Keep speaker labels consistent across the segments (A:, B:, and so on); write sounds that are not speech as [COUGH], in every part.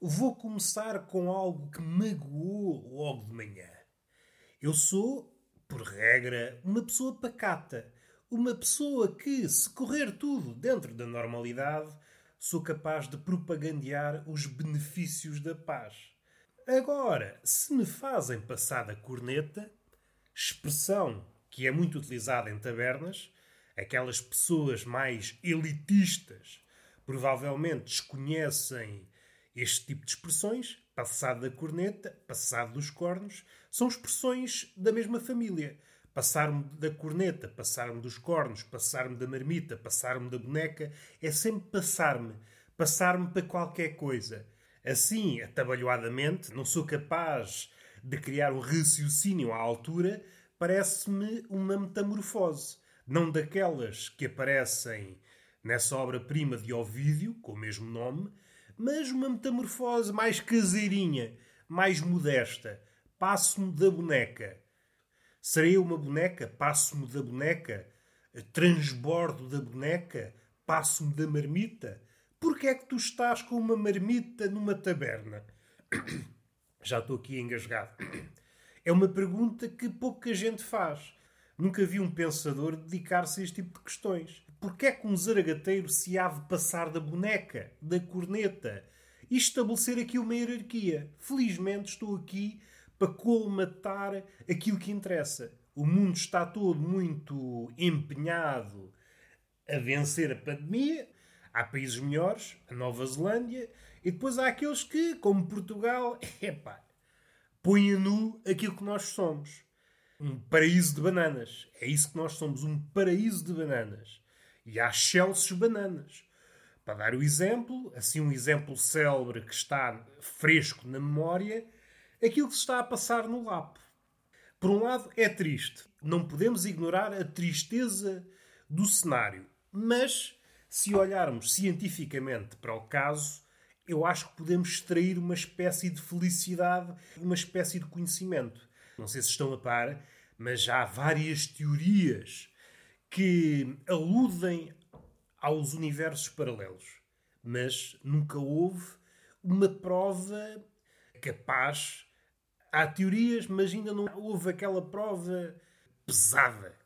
A: vou começar com algo que magoou logo de manhã. Eu sou, por regra, uma pessoa pacata. Uma pessoa que, se correr tudo dentro da normalidade, sou capaz de propagandear os benefícios da paz. Agora, se me fazem passar da corneta, expressão que é muito utilizada em tabernas, aquelas pessoas mais elitistas provavelmente desconhecem este tipo de expressões, passado da corneta, passado dos cornos, são expressões da mesma família. Passar-me da corneta, passar-me dos cornos, passar-me da marmita, passar-me da boneca, é sempre passar-me. Passar-me para qualquer coisa. Assim, atabalhoadamente, não sou capaz de criar um raciocínio à altura, parece-me uma metamorfose. Não daquelas que aparecem nessa obra-prima de Ovídio, com o mesmo nome, mas uma metamorfose mais caseirinha, mais modesta. Passo-me da boneca. Serei uma boneca? Passo-me da boneca? Transbordo da boneca? Passo-me da marmita? Porquê é que tu estás com uma marmita numa taberna? [COUGHS] Já estou aqui engasgado. [COUGHS] É uma pergunta que pouca gente faz. Nunca vi um pensador dedicar-se a este tipo de questões. Porquê é que um zaragateiro se há de passar da boneca, da corneta e estabelecer aqui uma hierarquia? Felizmente estou aqui para colmatar aquilo que interessa. O mundo está todo muito empenhado a vencer a pandemia. Há países melhores, a Nova Zelândia, e depois há aqueles que, como Portugal, [LAUGHS] epá, põem a nu aquilo que nós somos. Um paraíso de bananas. É isso que nós somos, um paraíso de bananas. E há Chelsea bananas. Para dar o exemplo, assim um exemplo célebre que está fresco na memória, aquilo que se está a passar no LAP. Por um lado, é triste. Não podemos ignorar a tristeza do cenário. Mas, se olharmos cientificamente para o caso, eu acho que podemos extrair uma espécie de felicidade, uma espécie de conhecimento. Não sei se estão a par, mas já há várias teorias que aludem aos universos paralelos, mas nunca houve uma prova capaz. Há teorias, mas ainda não houve aquela prova pesada,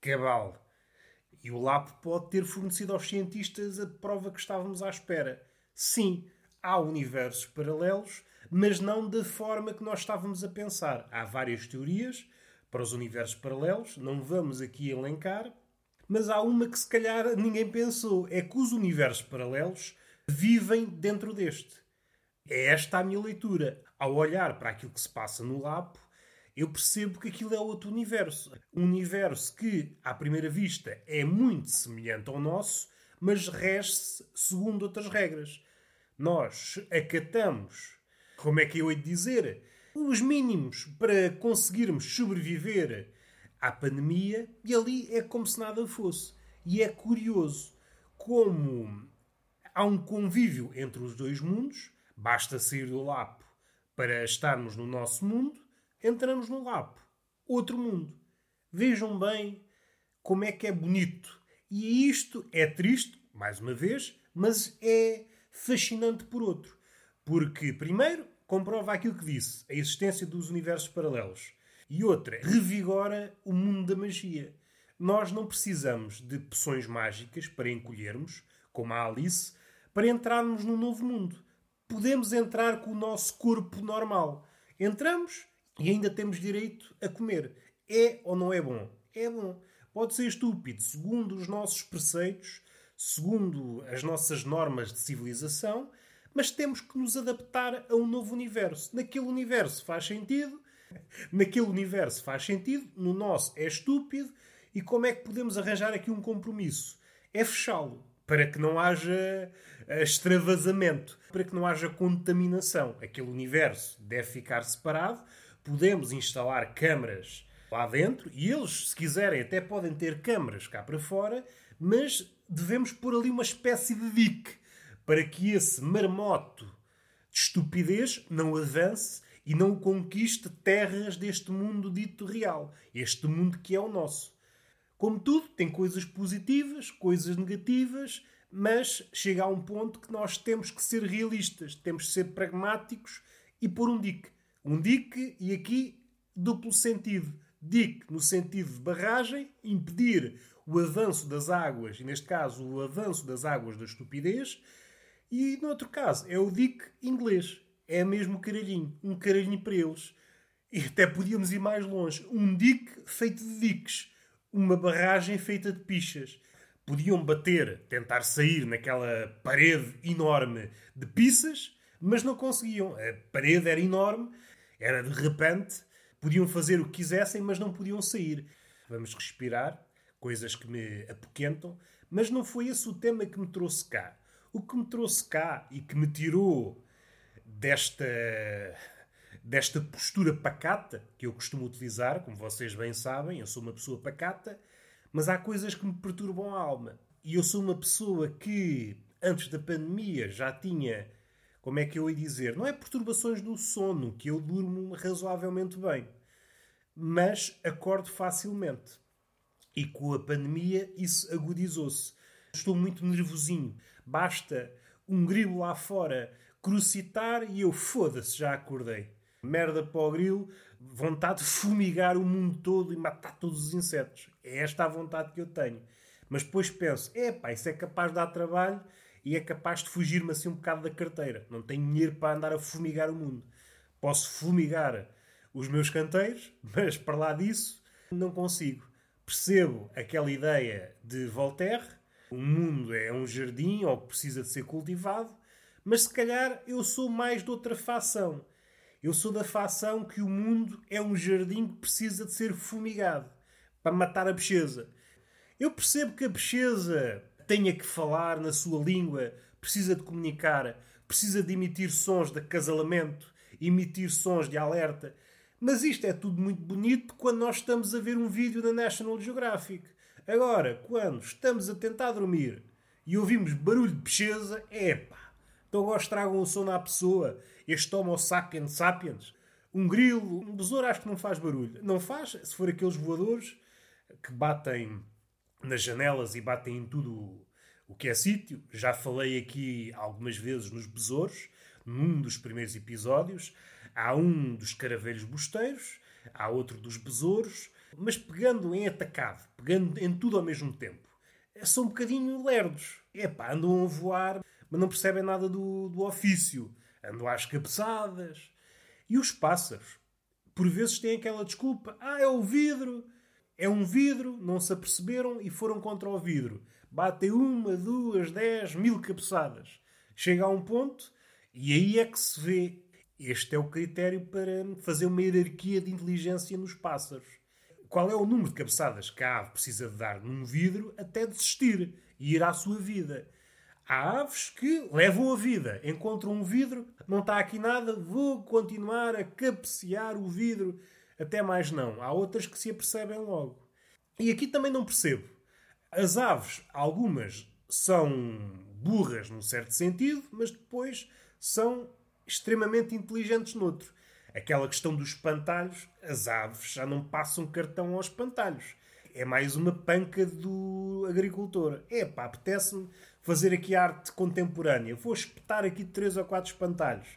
A: cabal. E o LAP pode ter fornecido aos cientistas a prova que estávamos à espera. Sim, há universos paralelos, mas não da forma que nós estávamos a pensar. Há várias teorias para os universos paralelos, não vamos aqui elencar, mas há uma que se calhar ninguém pensou: é que os universos paralelos vivem dentro deste. É esta a minha leitura. Ao olhar para aquilo que se passa no Lapo, eu percebo que aquilo é outro universo. Um universo que, à primeira vista, é muito semelhante ao nosso, mas rege-se segundo outras regras. Nós acatamos, como é que eu hei de dizer, os mínimos para conseguirmos sobreviver à pandemia e ali é como se nada fosse. E é curioso como há um convívio entre os dois mundos, basta sair do lapo para estarmos no nosso mundo, entramos no lapo, outro mundo. Vejam bem como é que é bonito. E isto é triste, mais uma vez, mas é fascinante por outro. Porque, primeiro, comprova aquilo que disse, a existência dos universos paralelos. E outra, revigora o mundo da magia. Nós não precisamos de poções mágicas para encolhermos, como a Alice, para entrarmos num novo mundo. Podemos entrar com o nosso corpo normal. Entramos e ainda temos direito a comer. É ou não é bom? É bom. Pode ser estúpido, segundo os nossos preceitos, segundo as nossas normas de civilização, mas temos que nos adaptar a um novo universo. Naquele universo faz sentido, [LAUGHS] Naquele universo faz sentido, no nosso é estúpido. E como é que podemos arranjar aqui um compromisso? É fechá-lo para que não haja eh, extravasamento, para que não haja contaminação. Aquele universo deve ficar separado. Podemos instalar câmaras lá dentro e eles, se quiserem, até podem ter câmaras cá para fora, mas devemos pôr ali uma espécie de dique para que esse marmoto de estupidez não avance e não conquiste terras deste mundo dito real, este mundo que é o nosso. Como tudo, tem coisas positivas, coisas negativas, Mas chega a um ponto que nós temos que ser realistas, temos que ser pragmáticos e pôr um dique. Um dique, e aqui duplo sentido. Dique no sentido de barragem, impedir o avanço das águas, e neste caso o avanço das águas da estupidez, e no outro caso é o dique inglês. É mesmo caralhinho, um caralhinho para eles. E até podíamos ir mais longe. Um dique feito de diques. Uma barragem feita de pichas. Podiam bater, tentar sair naquela parede enorme de pizzas, mas não conseguiam. A parede era enorme, era de repente. Podiam fazer o que quisessem, mas não podiam sair. Vamos respirar, coisas que me apoquentam, mas não foi esse o tema que me trouxe cá. O que me trouxe cá e que me tirou desta desta postura pacata que eu costumo utilizar, como vocês bem sabem, eu sou uma pessoa pacata, mas há coisas que me perturbam a alma. E eu sou uma pessoa que, antes da pandemia, já tinha, como é que eu ia dizer, não é perturbações do sono, que eu durmo razoavelmente bem, mas acordo facilmente. E com a pandemia isso agudizou-se. Estou muito nervosinho. Basta um grilo lá fora crucitar e eu foda-se, já acordei merda para o grilo, vontade de fumigar o mundo todo e matar todos os insetos. É esta a vontade que eu tenho. Mas depois penso, é pá, isso é capaz de dar trabalho e é capaz de fugir-me assim um bocado da carteira. Não tenho dinheiro para andar a fumigar o mundo. Posso fumigar os meus canteiros, [LAUGHS] mas para lá disso não consigo. Percebo aquela ideia de Voltaire, o mundo é um jardim ou precisa de ser cultivado, mas se calhar eu sou mais de outra facção eu sou da facção que o mundo é um jardim que precisa de ser fumigado para matar a bicheza. Eu percebo que a bicheza tenha que falar na sua língua, precisa de comunicar, precisa de emitir sons de acasalamento, emitir sons de alerta. Mas isto é tudo muito bonito quando nós estamos a ver um vídeo da National Geographic. Agora, quando estamos a tentar dormir e ouvimos barulho de bicheza, epá, então agora estragam o sono à pessoa este Homo sapiens sapiens, um grilo, um besouro acho que não faz barulho. Não faz, se for aqueles voadores que batem nas janelas e batem em tudo o que é sítio. Já falei aqui algumas vezes nos besouros, num dos primeiros episódios. Há um dos caravelhos bosteiros, há outro dos besouros, mas pegando em atacado, pegando em tudo ao mesmo tempo. São um bocadinho lerdos. Epá, andam a voar, mas não percebem nada do, do ofício andam às cabeçadas. E os pássaros, por vezes, têm aquela desculpa: ah, é o vidro, é um vidro, não se aperceberam e foram contra o vidro. Batem uma, duas, dez, mil cabeçadas. Chega a um ponto e aí é que se vê. Este é o critério para fazer uma hierarquia de inteligência nos pássaros. Qual é o número de cabeçadas que a ave precisa de dar num vidro até desistir e ir à sua vida? Há aves que levam a vida, encontram um vidro, não está aqui nada, vou continuar a cabecear o vidro, até mais não. Há outras que se apercebem logo. E aqui também não percebo. As aves, algumas são burras num certo sentido, mas depois são extremamente inteligentes noutro. Aquela questão dos espantalhos, as aves já não passam cartão aos espantalhos. É mais uma panca do agricultor. É pá, apetece-me fazer aqui arte contemporânea. Vou espetar aqui três ou quatro espantalhos.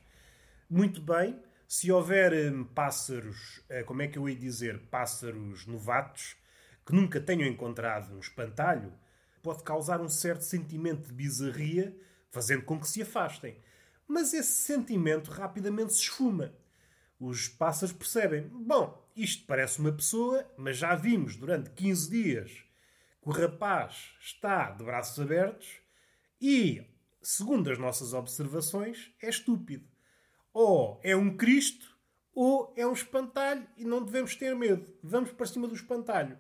A: Muito bem. Se houver hum, pássaros, eh, como é que eu ia dizer, pássaros novatos, que nunca tenham encontrado um espantalho, pode causar um certo sentimento de bizarria, fazendo com que se afastem. Mas esse sentimento rapidamente se esfuma. Os pássaros percebem: bom, isto parece uma pessoa, mas já vimos durante 15 dias que o rapaz está de braços abertos e, segundo as nossas observações, é estúpido. Ou é um Cristo ou é um espantalho e não devemos ter medo. Vamos para cima do espantalho.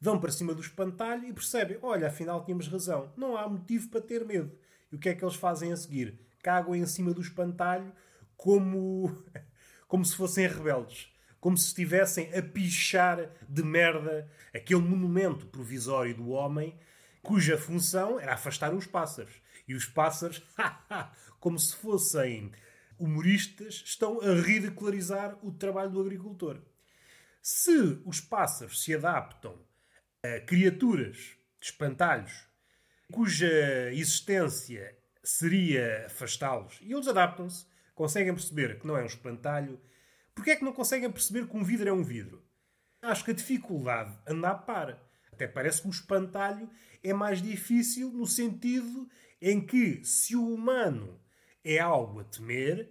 A: Vão para cima do espantalho e percebem: olha, afinal tínhamos razão, não há motivo para ter medo. E o que é que eles fazem a seguir? Cagam em cima do espantalho como, [LAUGHS] como se fossem rebeldes. Como se estivessem a pichar de merda aquele monumento provisório do homem cuja função era afastar os pássaros. E os pássaros, [LAUGHS] como se fossem humoristas, estão a ridicularizar o trabalho do agricultor. Se os pássaros se adaptam a criaturas espantalhos cuja existência seria afastá-los. E eles adaptam-se, conseguem perceber que não é um espantalho. Porquê é que não conseguem perceber que um vidro é um vidro? Acho que a dificuldade anda a par. Até parece que o espantalho é mais difícil no sentido em que, se o humano é algo a temer,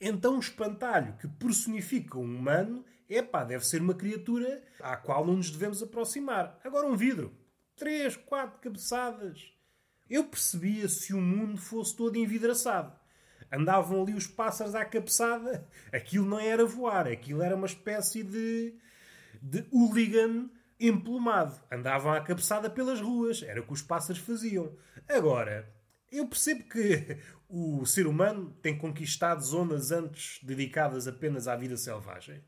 A: então o espantalho que personifica um humano, epá, deve ser uma criatura à qual não nos devemos aproximar. Agora um vidro. Três, quatro cabeçadas. Eu percebia se o mundo fosse todo envidraçado. Andavam ali os pássaros à cabeçada. Aquilo não era voar, aquilo era uma espécie de, de hooligan emplumado. Andavam à cabeçada pelas ruas. Era o que os pássaros faziam. Agora, eu percebo que o ser humano tem conquistado zonas antes dedicadas apenas à vida selvagem.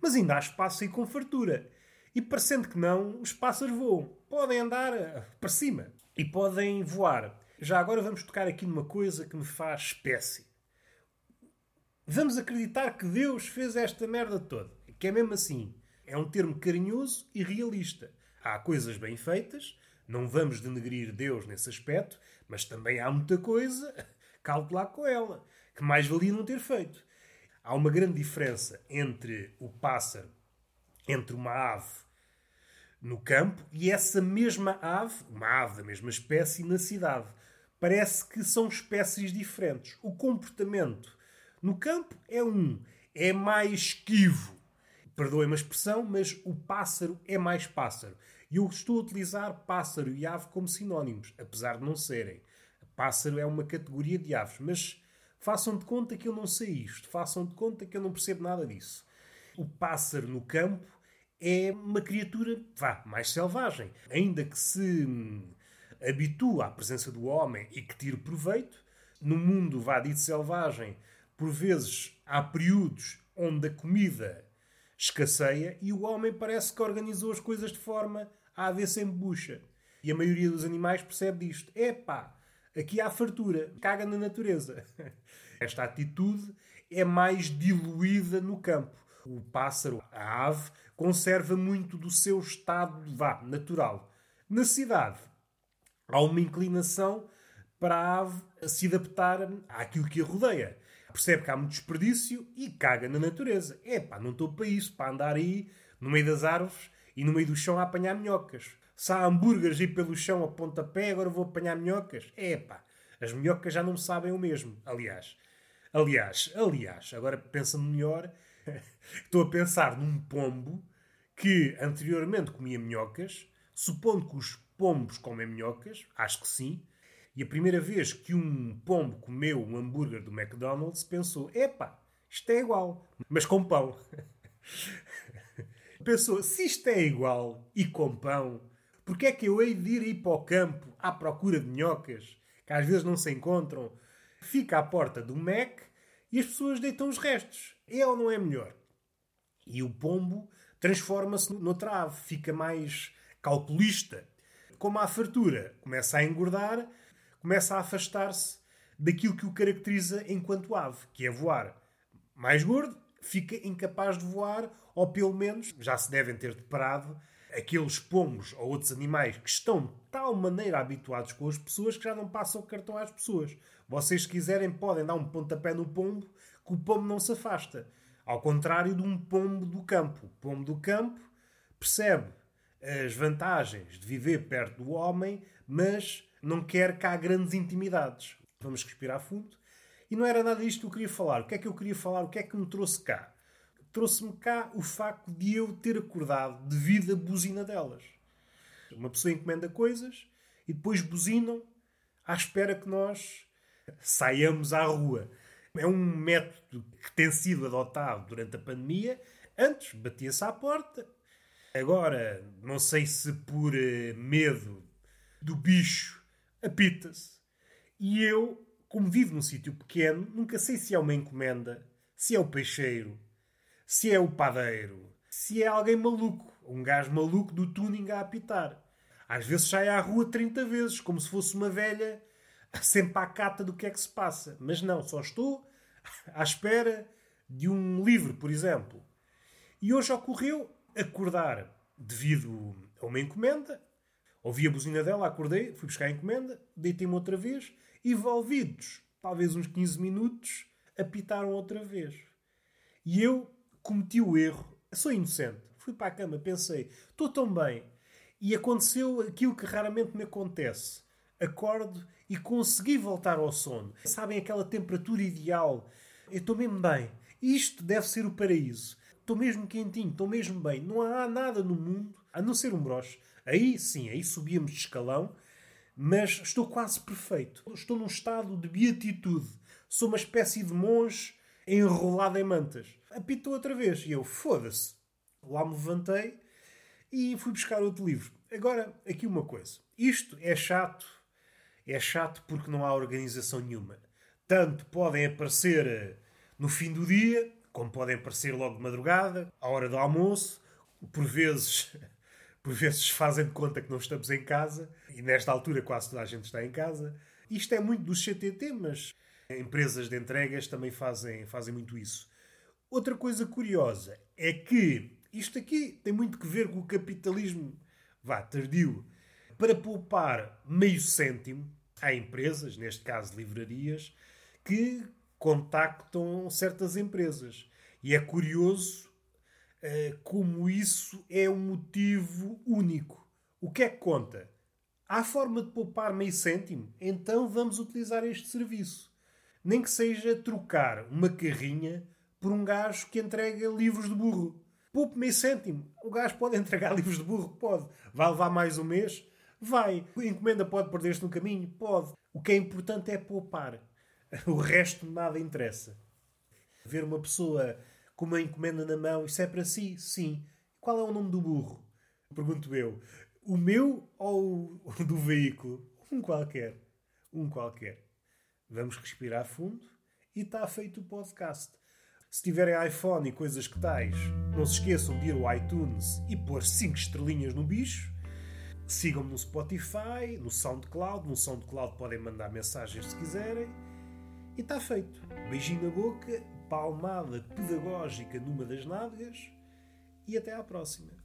A: Mas ainda há espaço e com fartura. E parecendo que não, os pássaros voam. Podem andar eh, para cima. E podem voar. Já agora vamos tocar aqui numa coisa que me faz espécie. Vamos acreditar que Deus fez esta merda toda. Que é mesmo assim. É um termo carinhoso e realista. Há coisas bem feitas, não vamos denegrir Deus nesse aspecto, mas também há muita coisa, [LAUGHS] calcular com ela, que mais valia não ter feito. Há uma grande diferença entre o pássaro, entre uma ave no campo e essa mesma ave, uma ave da mesma espécie, na cidade. Parece que são espécies diferentes. O comportamento no campo é um, é mais esquivo. Perdoem-me a expressão, mas o pássaro é mais pássaro. E eu estou a utilizar pássaro e ave como sinónimos, apesar de não serem. Pássaro é uma categoria de aves, mas façam de conta que eu não sei isto, façam de conta que eu não percebo nada disso. O pássaro no campo é uma criatura, vá, mais selvagem. Ainda que se hum, habitua à presença do homem e que tire proveito, no mundo, vá, dito selvagem, por vezes há períodos onde a comida escasseia e o homem parece que organizou as coisas de forma a haver sempre bucha. E a maioria dos animais percebe isto. Epá, aqui há fartura, caga na natureza. [LAUGHS] Esta atitude é mais diluída no campo. O pássaro, a ave, conserva muito do seu estado vá, natural. Na cidade, há uma inclinação para a ave se adaptar àquilo que a rodeia percebe que há muito desperdício e caga na natureza. É pá, não estou para isso, para andar aí no meio das árvores e no meio do chão a apanhar minhocas. Se há hambúrgueres aí pelo chão a pontapé, agora vou apanhar minhocas. É pá, as minhocas já não sabem o mesmo. Aliás, aliás, aliás, agora pensando melhor, [LAUGHS] estou a pensar num pombo que anteriormente comia minhocas, supondo que os pombos comem minhocas, acho que sim, e a primeira vez que um pombo comeu um hambúrguer do McDonald's, pensou: epá, isto é igual, mas com pão. [LAUGHS] pensou: se isto é igual e com pão, porque é que eu hei de ir aí para o campo à procura de minhocas, que às vezes não se encontram? Fica à porta do Mac e as pessoas deitam os restos. É ou não é melhor? E o pombo transforma-se noutra ave, fica mais calculista. Como a fartura começa a engordar, começa a afastar-se daquilo que o caracteriza enquanto ave, que é voar. Mais gordo, fica incapaz de voar, ou pelo menos já se devem ter deparado aqueles pombos ou outros animais que estão de tal maneira habituados com as pessoas que já não passam o cartão às pessoas. Vocês, se quiserem, podem dar um pontapé no pombo, que o pombo não se afasta. Ao contrário de um pombo do campo. O pombo do campo percebe as vantagens de viver perto do homem, mas não quer cá grandes intimidades. Vamos respirar fundo. E não era nada disto que eu queria falar. O que é que eu queria falar? O que é que me trouxe cá? Trouxe-me cá o facto de eu ter acordado devido à buzina delas. Uma pessoa encomenda coisas e depois buzinam à espera que nós saiamos à rua. É um método que tem sido adotado durante a pandemia. Antes batia-se à porta. Agora, não sei se por eh, medo do bicho apita-se. E eu, como vivo num sítio pequeno, nunca sei se é uma encomenda, se é o peixeiro, se é o padeiro, se é alguém maluco, um gajo maluco do tuning a apitar. Às vezes sai à rua 30 vezes, como se fosse uma velha, sempre à cata do que é que se passa. Mas não, só estou à espera de um livro, por exemplo. E hoje ocorreu acordar devido a uma encomenda, Ouvi a buzina dela, acordei, fui buscar a encomenda, deitei-me outra vez e, envolvidos, talvez uns 15 minutos, apitaram outra vez. E eu cometi o erro. Sou inocente. Fui para a cama, pensei, estou tão bem. E aconteceu aquilo que raramente me acontece. Acordo e consegui voltar ao sono. Sabem aquela temperatura ideal? Eu estou mesmo bem. Isto deve ser o paraíso. Estou mesmo quentinho, estou mesmo bem. Não há nada no mundo a não ser um broche. Aí sim, aí subíamos de escalão, mas estou quase perfeito. Estou num estado de beatitude. Sou uma espécie de monge enrolado em mantas. Apitou outra vez e eu, foda-se. Lá me levantei e fui buscar outro livro. Agora, aqui uma coisa. Isto é chato. É chato porque não há organização nenhuma. Tanto podem aparecer eh, no fim do dia, como podem aparecer logo de madrugada, à hora do almoço. Por vezes, [LAUGHS] por vezes fazem de conta que não estamos em casa. E nesta altura quase toda a gente está em casa. Isto é muito do CTT, mas empresas de entregas também fazem, fazem muito isso. Outra coisa curiosa é que isto aqui tem muito que ver com o capitalismo, vá, tardio. Para poupar meio cêntimo, há empresas, neste caso livrarias, que contactam certas empresas. E é curioso uh, como isso é um motivo único. O que é que conta? Há forma de poupar meio cêntimo? Então vamos utilizar este serviço. Nem que seja trocar uma carrinha por um gajo que entrega livros de burro. Poupe meio cêntimo. O gajo pode [LAUGHS] entregar livros de burro? Pode. Vai levar mais um mês? Vai. A encomenda pode perder-se no caminho? Pode. O que é importante é poupar. O resto nada interessa. Ver uma pessoa com uma encomenda na mão, isso é para si? Sim. Qual é o nome do burro? Pergunto eu. O meu ou o do veículo? Um qualquer. Um qualquer. Vamos respirar fundo e está feito o podcast. Se tiverem iPhone e coisas que tais, não se esqueçam de ir ao iTunes e pôr 5 estrelinhas no bicho. Sigam-me no Spotify, no SoundCloud. No SoundCloud podem mandar mensagens se quiserem. E está feito. Beijinho na boca, palmada pedagógica numa das nádegas e até à próxima.